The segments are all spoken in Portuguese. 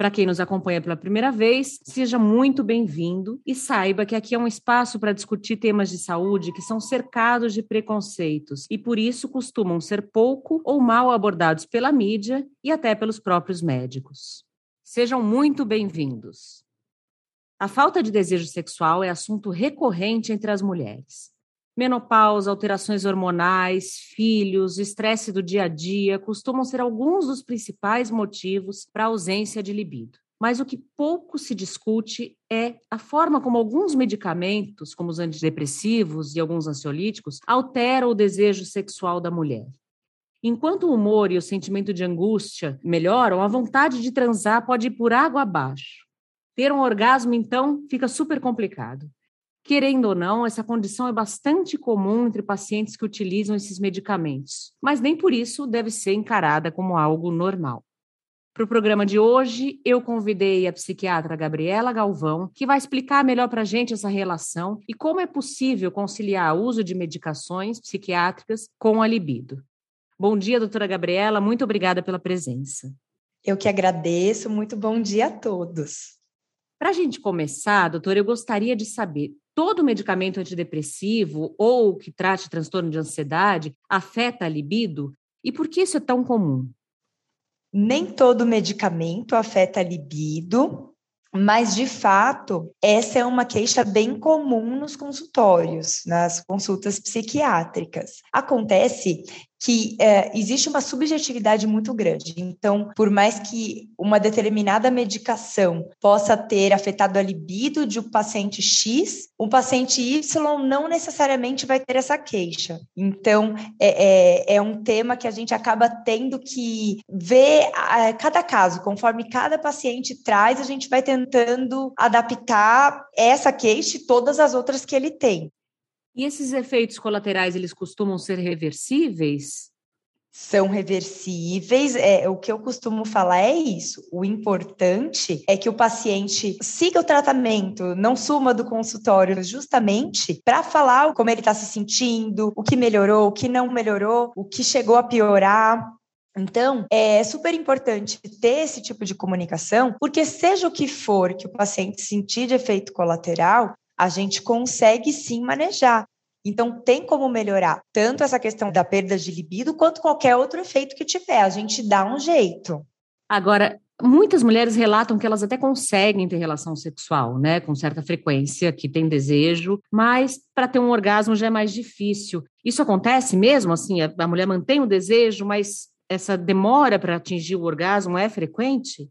Para quem nos acompanha pela primeira vez, seja muito bem-vindo e saiba que aqui é um espaço para discutir temas de saúde que são cercados de preconceitos e por isso costumam ser pouco ou mal abordados pela mídia e até pelos próprios médicos. Sejam muito bem-vindos. A falta de desejo sexual é assunto recorrente entre as mulheres. Menopausa, alterações hormonais, filhos, estresse do dia a dia costumam ser alguns dos principais motivos para a ausência de libido. Mas o que pouco se discute é a forma como alguns medicamentos, como os antidepressivos e alguns ansiolíticos, alteram o desejo sexual da mulher. Enquanto o humor e o sentimento de angústia melhoram, a vontade de transar pode ir por água abaixo. Ter um orgasmo, então, fica super complicado. Querendo ou não, essa condição é bastante comum entre pacientes que utilizam esses medicamentos, mas nem por isso deve ser encarada como algo normal. Para o programa de hoje, eu convidei a psiquiatra Gabriela Galvão, que vai explicar melhor para a gente essa relação e como é possível conciliar o uso de medicações psiquiátricas com a libido. Bom dia, doutora Gabriela, muito obrigada pela presença. Eu que agradeço, muito bom dia a todos. Para a gente começar, doutora, eu gostaria de saber todo medicamento antidepressivo ou que trate transtorno de ansiedade afeta a libido? E por que isso é tão comum? Nem todo medicamento afeta a libido, mas de fato, essa é uma queixa bem comum nos consultórios, nas consultas psiquiátricas. Acontece que é, existe uma subjetividade muito grande. Então, por mais que uma determinada medicação possa ter afetado a libido de um paciente X, o paciente Y não necessariamente vai ter essa queixa. Então, é, é, é um tema que a gente acaba tendo que ver a, cada caso, conforme cada paciente traz, a gente vai tentando adaptar essa queixa e todas as outras que ele tem. E esses efeitos colaterais, eles costumam ser reversíveis? São reversíveis. É, o que eu costumo falar é isso. O importante é que o paciente siga o tratamento, não suma do consultório, justamente para falar como ele está se sentindo, o que melhorou, o que não melhorou, o que chegou a piorar. Então, é super importante ter esse tipo de comunicação, porque seja o que for que o paciente sentir de efeito colateral, a gente consegue sim manejar. Então, tem como melhorar tanto essa questão da perda de libido, quanto qualquer outro efeito que tiver. A gente dá um jeito. Agora, muitas mulheres relatam que elas até conseguem ter relação sexual, né, com certa frequência, que tem desejo, mas para ter um orgasmo já é mais difícil. Isso acontece mesmo? Assim, a mulher mantém o desejo, mas essa demora para atingir o orgasmo é frequente?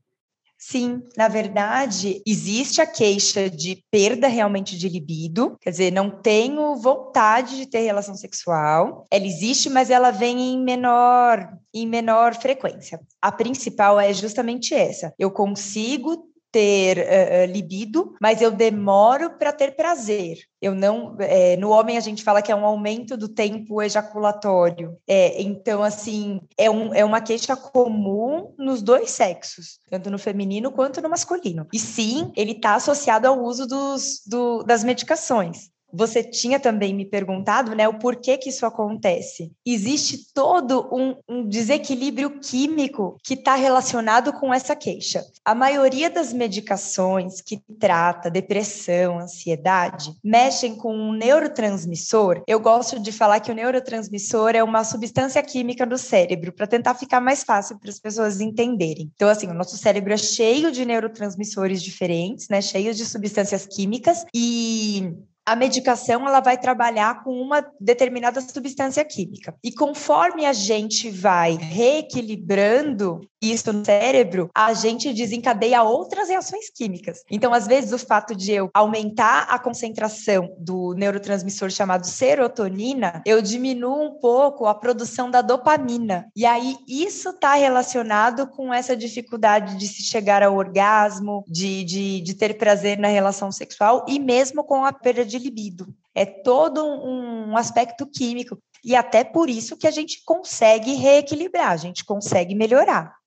Sim, na verdade, existe a queixa de perda realmente de libido, quer dizer, não tenho vontade de ter relação sexual. Ela existe, mas ela vem em menor em menor frequência. A principal é justamente essa. Eu consigo ter uh, libido, mas eu demoro para ter prazer. Eu não, é, no homem a gente fala que é um aumento do tempo ejaculatório. É, então, assim, é, um, é uma queixa comum nos dois sexos, tanto no feminino quanto no masculino. E sim, ele está associado ao uso dos, do, das medicações. Você tinha também me perguntado, né, o porquê que isso acontece. Existe todo um, um desequilíbrio químico que está relacionado com essa queixa. A maioria das medicações que trata depressão, ansiedade, mexem com um neurotransmissor. Eu gosto de falar que o neurotransmissor é uma substância química do cérebro, para tentar ficar mais fácil para as pessoas entenderem. Então, assim, o nosso cérebro é cheio de neurotransmissores diferentes, né, cheio de substâncias químicas e a medicação ela vai trabalhar com uma determinada substância química. E conforme a gente vai reequilibrando isso no cérebro, a gente desencadeia outras reações químicas. Então, às vezes, o fato de eu aumentar a concentração do neurotransmissor chamado serotonina, eu diminuo um pouco a produção da dopamina. E aí, isso está relacionado com essa dificuldade de se chegar ao orgasmo, de, de, de ter prazer na relação sexual e mesmo com a perda de libido. é todo um, aspecto químico. E até por isso que a gente consegue reequilibrar, a gente consegue melhorar.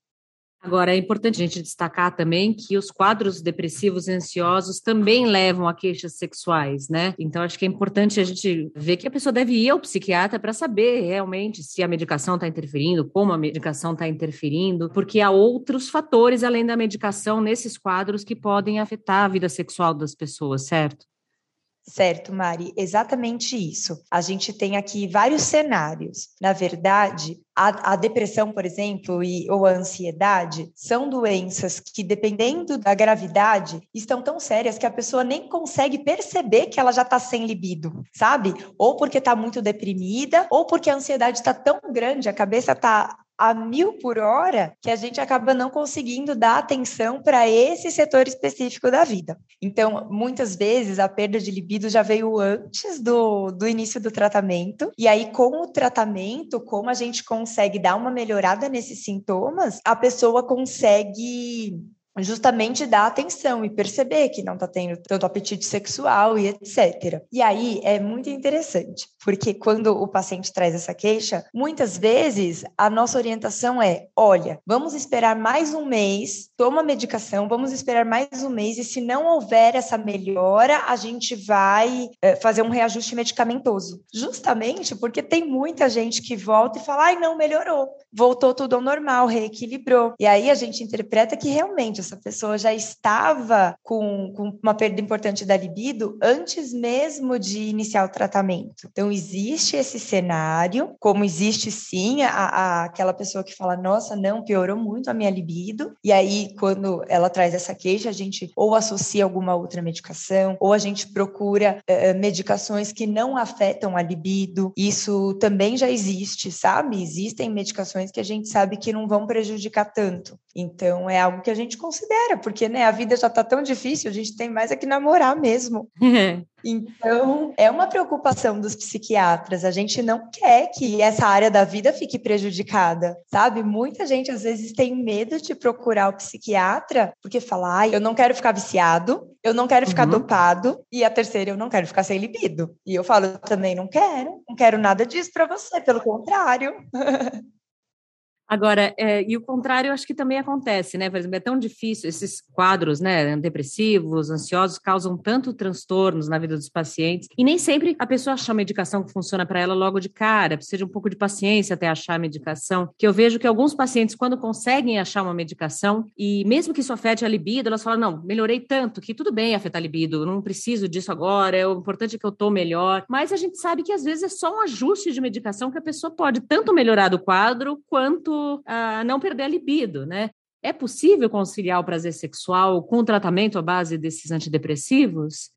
Agora, é importante a gente destacar também que os quadros depressivos e ansiosos também levam a queixas sexuais, né? Então, acho que é importante a gente ver que a pessoa deve ir ao psiquiatra para saber realmente se a medicação está interferindo, como a medicação está interferindo, porque há outros fatores além da medicação nesses quadros que podem afetar a vida sexual das pessoas, certo? Certo, Mari, exatamente isso. A gente tem aqui vários cenários. Na verdade, a, a, depressão, por exemplo, e, ou a ansiedade são doenças que, dependendo da gravidade, estão tão sérias que a pessoa nem consegue perceber que ela já está sem libido, sabe? Ou porque está muito deprimida, ou porque a ansiedade está tão grande, a cabeça está a mil por hora que a gente acaba não conseguindo dar atenção para esse setor específico da vida. Então, muitas vezes a perda de libido já veio antes do, do início do tratamento, e aí, com o tratamento, como a gente consegue dar uma melhorada nesses sintomas, a pessoa consegue justamente dar atenção e perceber que não está tendo tanto apetite sexual e etc. E aí é muito interessante, porque quando o paciente traz essa queixa, muitas vezes a nossa orientação é: olha, vamos esperar mais um mês, toma medicação, vamos esperar mais um mês, e se não houver essa melhora, a gente vai é, fazer um reajuste medicamentoso. Justamente porque tem muita gente que volta e fala: ai, não, melhorou, voltou tudo ao normal, reequilibrou. E aí a gente interpreta que realmente essa pessoa já estava com, com uma perda importante da libido antes mesmo de iniciar o tratamento. Então, existe esse cenário, como existe sim a, a, aquela pessoa que fala: nossa, não, piorou muito a minha libido. E aí, quando ela traz essa queixa, a gente ou associa alguma outra medicação, ou a gente procura uh, medicações que não afetam a libido. Isso também já existe, sabe? Existem medicações que a gente sabe que não vão prejudicar tanto. Então, é algo que a gente considera, porque né, a vida já está tão difícil, a gente tem mais é que namorar mesmo. Então, é uma preocupação dos psiquiatras. A gente não quer que essa área da vida fique prejudicada, sabe? Muita gente às vezes tem medo de procurar o psiquiatra porque fala, ah, eu não quero ficar viciado, eu não quero ficar uhum. dopado, e a terceira, eu não quero ficar sem libido. E eu falo, eu também não quero, não quero nada disso para você, pelo contrário. Agora, é, e o contrário, eu acho que também acontece, né? Por exemplo, é tão difícil, esses quadros, né, depressivos, ansiosos, causam tanto transtornos na vida dos pacientes, e nem sempre a pessoa acha a medicação que funciona para ela logo de cara, precisa de um pouco de paciência até achar a medicação, que eu vejo que alguns pacientes, quando conseguem achar uma medicação, e mesmo que isso afete a libido, elas falam, não, melhorei tanto, que tudo bem afetar a libido, não preciso disso agora, é o importante é que eu tô melhor, mas a gente sabe que às vezes é só um ajuste de medicação que a pessoa pode tanto melhorar do quadro, quanto a não perder a libido, né? É possível conciliar o prazer sexual com o tratamento à base desses antidepressivos?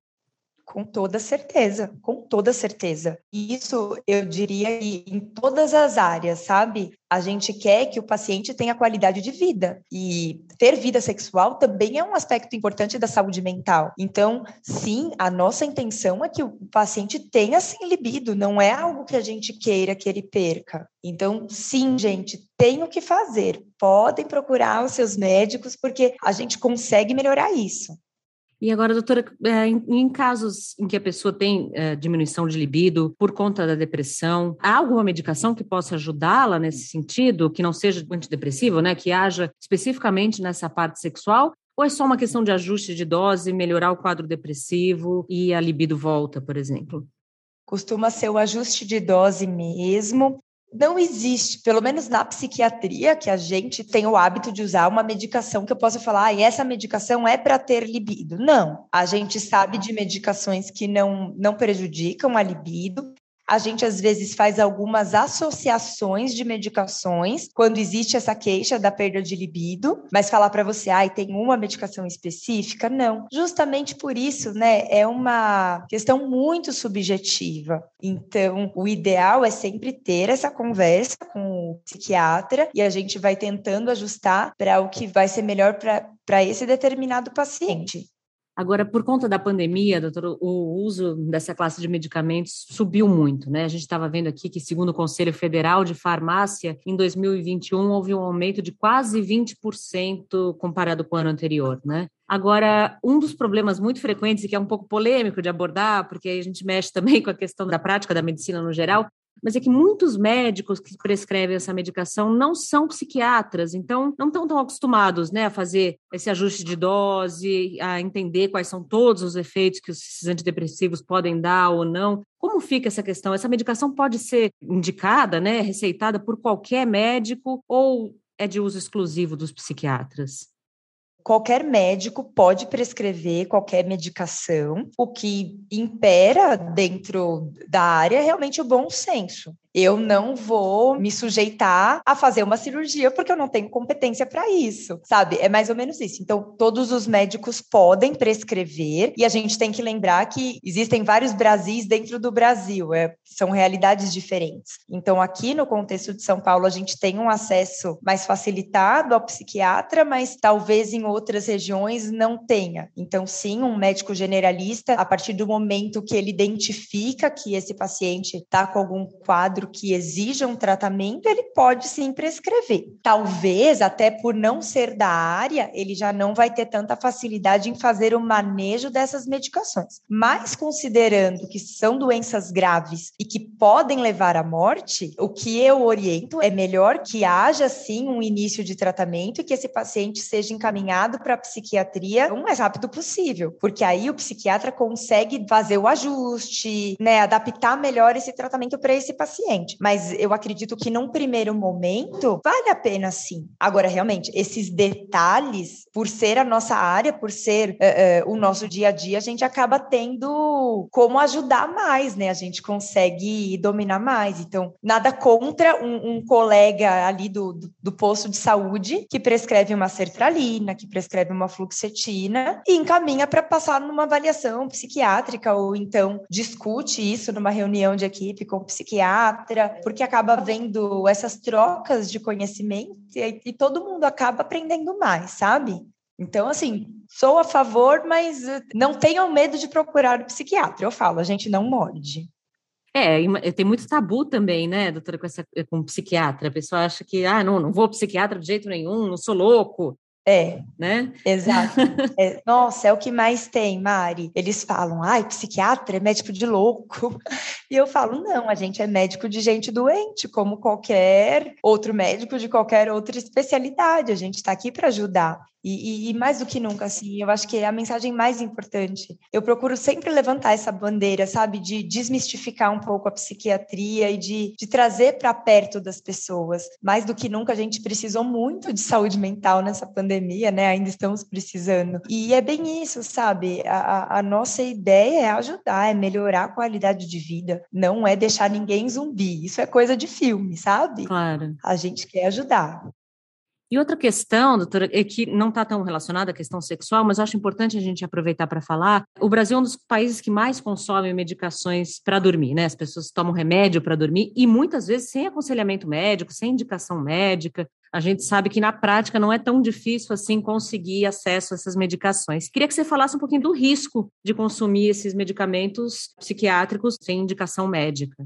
Com toda certeza, com toda certeza. Isso eu diria em todas as áreas, sabe? A gente quer que o paciente tenha qualidade de vida. E ter vida sexual também é um aspecto importante da saúde mental. Então, sim, a nossa intenção é que o paciente tenha sim libido, não é algo que a gente queira que ele perca. Então, sim, gente, tem o que fazer. Podem procurar os seus médicos, porque a gente consegue melhorar isso. E agora, doutora, é, em, casos em que a pessoa tem é, diminuição de libido por conta da depressão, há alguma medicação que possa ajudá-la nesse sentido, que não seja antidepressivo, né, que haja especificamente nessa parte sexual? Ou é só uma questão de ajuste de dose, melhorar o quadro depressivo e a libido volta, por exemplo? Costuma ser o ajuste de dose mesmo não existe, pelo menos na psiquiatria, que a gente tem o hábito de usar uma medicação que eu possa falar, ah, essa medicação é para ter libido. Não, a gente sabe de medicações que não, não prejudicam a libido, a gente às vezes faz algumas associações de medicações quando existe essa queixa da perda de libido, mas falar para você, ai, ah, tem uma medicação específica, não. Justamente por isso, né, é uma questão muito subjetiva. Então, o ideal é sempre ter essa conversa com o psiquiatra e a gente vai tentando ajustar para o que vai ser melhor para esse determinado paciente. Agora, por conta da pandemia, doutor, o uso dessa classe de medicamentos subiu muito, né? A gente estava vendo aqui que, segundo o Conselho Federal de Farmácia, em 2021 houve um aumento de quase 20% comparado com o ano anterior, né? Agora, um dos problemas muito frequentes e que é um pouco polêmico de abordar, porque a gente mexe também com a questão da prática da medicina no geral, mas é que muitos médicos que prescrevem essa medicação não são psiquiatras, então não estão tão acostumados né, a fazer esse ajuste de dose, a entender quais são todos os efeitos que esses antidepressivos podem dar ou não. Como fica essa questão? Essa medicação pode ser indicada, né, receitada por qualquer médico ou é de uso exclusivo dos psiquiatras? Qualquer médico pode prescrever qualquer medicação. O que impera dentro da área é realmente o bom senso eu não vou me sujeitar a fazer uma cirurgia porque eu não tenho competência para isso, sabe? É mais ou menos isso. Então, todos os médicos podem prescrever e a gente tem que lembrar que existem vários Brasis dentro do Brasil, é, são realidades diferentes. Então, aqui no contexto de São Paulo, a gente tem um acesso mais facilitado ao psiquiatra, mas talvez em outras regiões não tenha. Então, sim, um médico generalista, a partir do momento que ele identifica que esse paciente está com algum quadro quadro que exija um tratamento, ele pode sim prescrever. Talvez, até por não ser da área, ele já não vai ter tanta facilidade em fazer o manejo dessas medicações. Mas, considerando que são doenças graves e que podem levar à morte, o que eu oriento é melhor que haja sim um início de tratamento e que esse paciente seja encaminhado para a psiquiatria o mais rápido possível, porque aí o psiquiatra consegue fazer o ajuste, né, adaptar melhor esse tratamento para esse paciente Mas eu acredito que num primeiro momento vale a pena sim. Agora, realmente, esses detalhes, por ser a nossa área, por ser uh, uh, o nosso dia a dia, a gente acaba tendo como ajudar mais, né? A gente consegue dominar mais. Então, nada contra um, um colega ali do, do, do, posto de saúde que prescreve uma sertralina, que prescreve uma fluoxetina e encaminha para passar numa avaliação psiquiátrica ou então discute isso numa reunião de equipe com o psiquiatra porque acaba vendo essas trocas de conhecimento e, e todo mundo acaba aprendendo mais, sabe? Então, assim, sou a favor, mas eh, não tenham medo de procurar o psiquiatra. Eu falo, a gente não morde. É, tem muito tabu também, né, doutora, com, essa, com psiquiatra. A pessoa acha que, ah, não, não vou psiquiatra de jeito nenhum, não sou louco. É, né? Exato. É, nossa, é o que mais tem, Mari. Eles falam, ai, psiquiatra é médico de louco. E eu falo, não, a gente é médico de gente doente, como qualquer outro médico de qualquer outra especialidade. A gente está aqui para ajudar. E, e, e, mais do que nunca, assim, eu acho que é a mensagem mais importante. Eu procuro sempre levantar essa bandeira, sabe, de desmistificar um pouco a psiquiatria e de, de trazer para perto das pessoas. Mais do que nunca, a gente precisou muito de saúde mental nessa pandemia, né? Ainda estamos precisando. E é bem isso, sabe? A, a nossa ideia é ajudar, é melhorar a qualidade de vida, não é deixar ninguém zumbi. Isso é coisa de filme, sabe? Claro. A gente quer ajudar. E outra questão, doutora, é que não está tão relacionada à questão sexual, mas acho importante a gente aproveitar para falar. O Brasil é um dos países que mais consome medicações para dormir, né? As pessoas tomam remédio para dormir e muitas vezes sem aconselhamento médico, sem indicação médica. A gente sabe que na prática não é tão difícil assim conseguir acesso a essas medicações. Queria que você falasse um pouquinho do risco de consumir esses medicamentos psiquiátricos sem indicação médica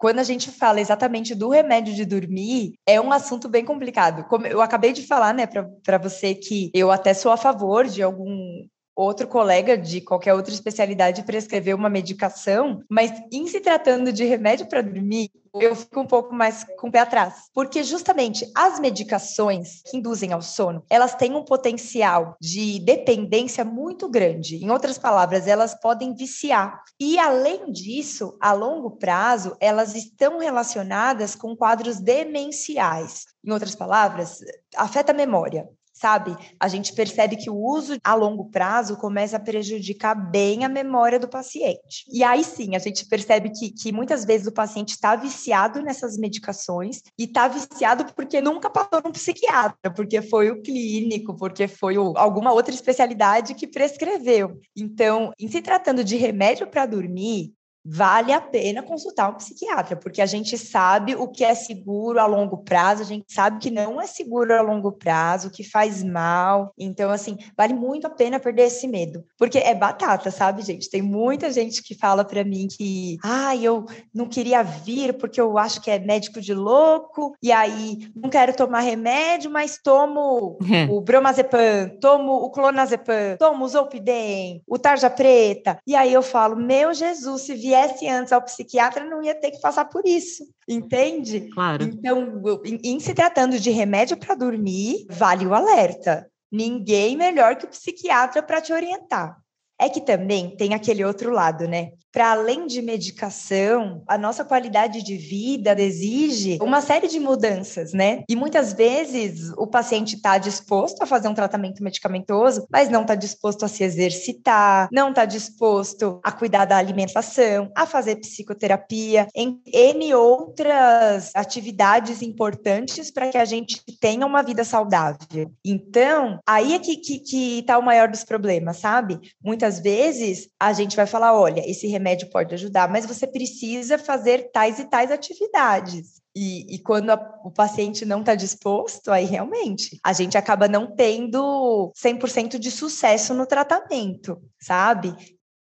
quando a gente fala exatamente do remédio de dormir, é um assunto bem complicado. Como eu acabei de falar, né, para você que eu até sou a favor de algum outro colega de qualquer outra especialidade prescrever uma medicação, mas em se tratando de remédio para dormir, eu fico um pouco mais com o pé atrás, porque justamente as medicações que induzem ao sono, elas têm um potencial de dependência muito grande. Em outras palavras, elas podem viciar. E além disso, a longo prazo, elas estão relacionadas com quadros demenciais. Em outras palavras, afeta a memória sabe? A gente percebe que o uso a longo prazo começa a prejudicar bem a memória do paciente. E aí sim, a gente percebe que, que muitas vezes o paciente está viciado nessas medicações e está viciado porque nunca passou num psiquiatra, porque foi o clínico, porque foi o, alguma outra especialidade que prescreveu. Então, em se tratando de remédio para dormir, vale a pena consultar um psiquiatra, porque a gente sabe o que é seguro a longo prazo, a gente sabe que não é seguro a longo prazo, que faz mal. Então, assim, vale muito a pena perder esse medo, porque é batata, sabe, gente? Tem muita gente que fala para mim que, ah, eu não queria vir porque eu acho que é médico de louco, e aí não quero tomar remédio, mas tomo é. o bromazepam, tomo o clonazepam, tomo o zolpidem, o tarja preta. E aí eu falo, meu Jesus, se vier viesse antes ao psiquiatra, não ia ter que passar por isso, entende? Claro. Então, em, em se tratando de remédio para dormir, vale o alerta. Ninguém melhor que o psiquiatra para te orientar. É que também tem aquele outro lado, né? Para além de medicação, a nossa qualidade de vida exige uma série de mudanças, né? E muitas vezes o paciente está disposto a fazer um tratamento medicamentoso, mas não está disposto a se exercitar, não está disposto a cuidar da alimentação, a fazer psicoterapia, em N outras atividades importantes para que a gente tenha uma vida saudável. Então, aí é que, que, que tá o maior dos problemas, sabe? Muitas vezes a gente vai falar: olha, esse remédio pode ajudar, mas você precisa fazer tais e tais atividades. E, e quando a, o paciente não está disposto, aí realmente a gente acaba não tendo 100% de sucesso no tratamento, sabe?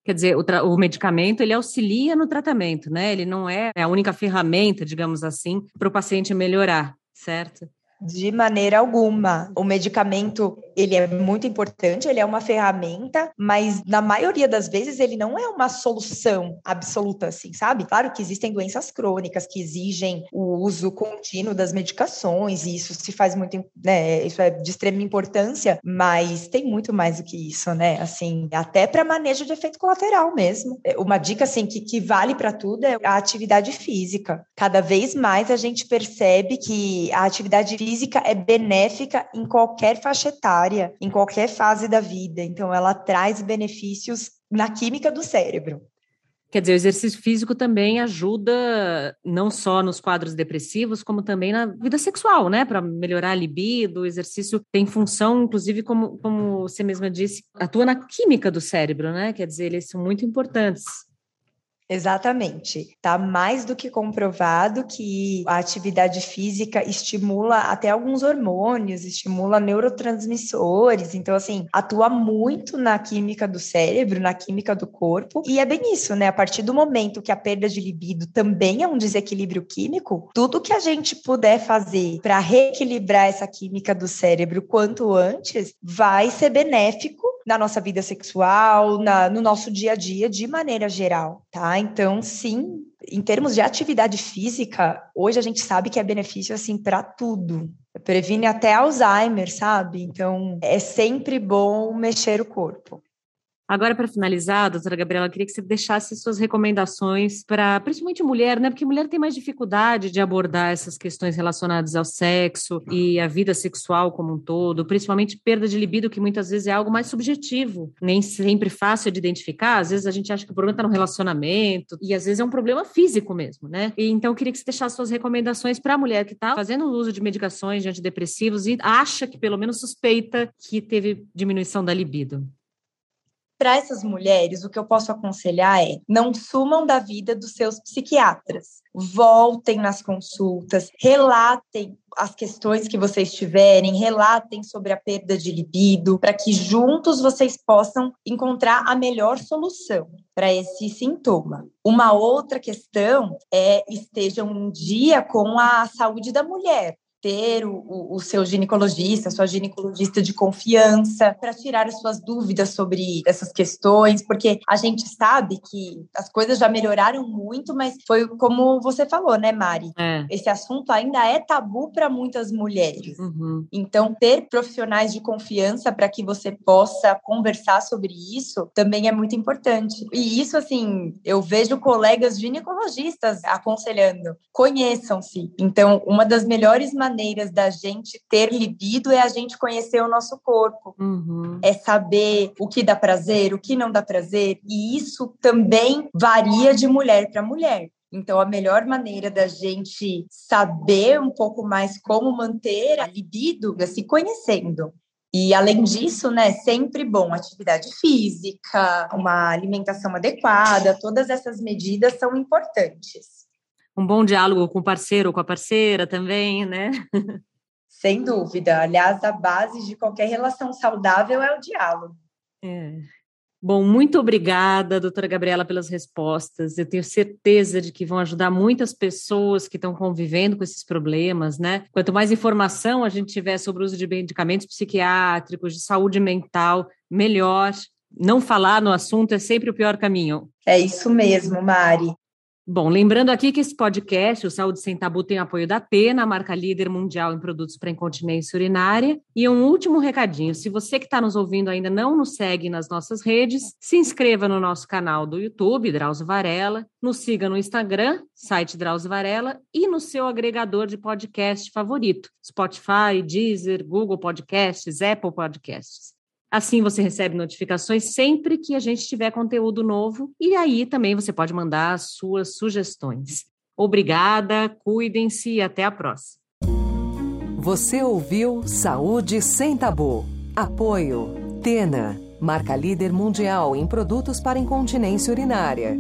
Quer dizer, o, o, medicamento ele auxilia no tratamento, né? Ele não é a única ferramenta, digamos assim, para o paciente melhorar, certo? De maneira alguma. O medicamento, ele é muito importante, ele é uma ferramenta, mas na maioria das vezes ele não é uma solução absoluta, assim, sabe? Claro que existem doenças crônicas que exigem o uso contínuo das medicações, e isso se faz muito, né? Isso é de extrema importância, mas tem muito mais do que isso, né? Assim, até para manejo de efeito colateral mesmo. É, uma dica, assim, que, que vale para tudo é a atividade física. Cada vez mais a gente percebe que a atividade física é benéfica em qualquer faixa etária, em qualquer fase da vida. Então, ela traz benefícios na química do cérebro. Quer dizer, o exercício físico também ajuda não só nos quadros depressivos, como também na vida sexual, né? Para melhorar a libido. O exercício tem função, inclusive, como, como você mesma disse, atua na química do cérebro, né? Quer dizer, eles são muito importantes. Exatamente. Está mais do que comprovado que a atividade física estimula até alguns hormônios, estimula neurotransmissores, então assim, atua muito na química do cérebro, na química do corpo, e é bem isso, né? A partir do momento que a perda de libido também é um desequilíbrio químico, tudo que a gente puder fazer para reequilibrar essa química do cérebro quanto antes vai ser benéfico na nossa vida sexual, na, no nosso dia a dia, de maneira geral, tá? Então, sim, em termos de atividade física, hoje a gente sabe que é benefício assim para tudo. Previne até Alzheimer, sabe? Então, é sempre bom mexer o corpo. Agora, para finalizar, doutora Gabriela, eu queria que você deixasse suas recomendações para, principalmente mulher, né? Porque mulher tem mais dificuldade de abordar essas questões relacionadas ao sexo e à vida sexual como um todo, principalmente perda de libido, que muitas vezes é algo mais subjetivo, nem sempre fácil de identificar. Às vezes a gente acha que o problema está no relacionamento e às vezes é um problema físico mesmo, né? E, então, eu queria que você deixasse suas recomendações para a mulher que está fazendo uso de medicações de antidepressivos e acha que, pelo menos, suspeita que teve diminuição da libido. Para essas mulheres, o que eu posso aconselhar é: não sumam da vida dos seus psiquiatras. Voltem nas consultas, relatem as questões que vocês tiverem, relatem sobre a perda de libido, para que juntos vocês possam encontrar a melhor solução para esse sintoma. Uma outra questão é estejam um dia com a saúde da mulher ter o, o, seu ginecologista, sua ginecologista de confiança, para tirar as suas dúvidas sobre essas questões, porque a gente sabe que as coisas já melhoraram muito, mas foi como você falou, né, Mari? É. Esse assunto ainda é tabu para muitas mulheres. Uhum. Então, ter profissionais de confiança para que você possa conversar sobre isso também é muito importante. E isso, assim, eu vejo colegas ginecologistas aconselhando: conheçam-se. Então, uma das melhores maneiras maneiras da gente ter libido é a gente conhecer o nosso corpo. Uhum. É saber o que dá prazer, o que não dá prazer. E isso também varia de mulher para mulher. Então, a melhor maneira da gente saber um pouco mais como manter a libido é se conhecendo. E além disso, né, sempre bom atividade física, uma alimentação adequada, todas essas medidas são importantes. Um bom diálogo com o parceiro ou com a parceira também, né? Sem dúvida. Aliás, a base de qualquer relação saudável é o diálogo. É. Bom, muito obrigada, doutora Gabriela, pelas respostas. Eu tenho certeza de que vão ajudar muitas pessoas que estão convivendo com esses problemas, né? Quanto mais informação a gente tiver sobre o uso de medicamentos psiquiátricos, de saúde mental, melhor. Não falar no assunto é sempre o pior caminho. É isso mesmo, Mari. Bom, lembrando aqui que esse podcast, o Saúde Sem Tabu, tem apoio da Pena, a marca líder mundial em produtos para incontinência urinária. E um último recadinho: se você que está nos ouvindo ainda não nos segue nas nossas redes, se inscreva no nosso canal do YouTube, Drauzio Varela, nos siga no Instagram, site Drauzio Varela, e no seu agregador de podcast favorito: Spotify, Deezer, Google Podcasts, Apple Podcasts. Assim você recebe notificações sempre que a gente tiver conteúdo novo e aí também você pode mandar suas sugestões. Obrigada, cuidem-se e até a próxima. Você ouviu Saúde Sem Tabu. Apoio Tena, marca líder mundial em produtos para incontinência urinária.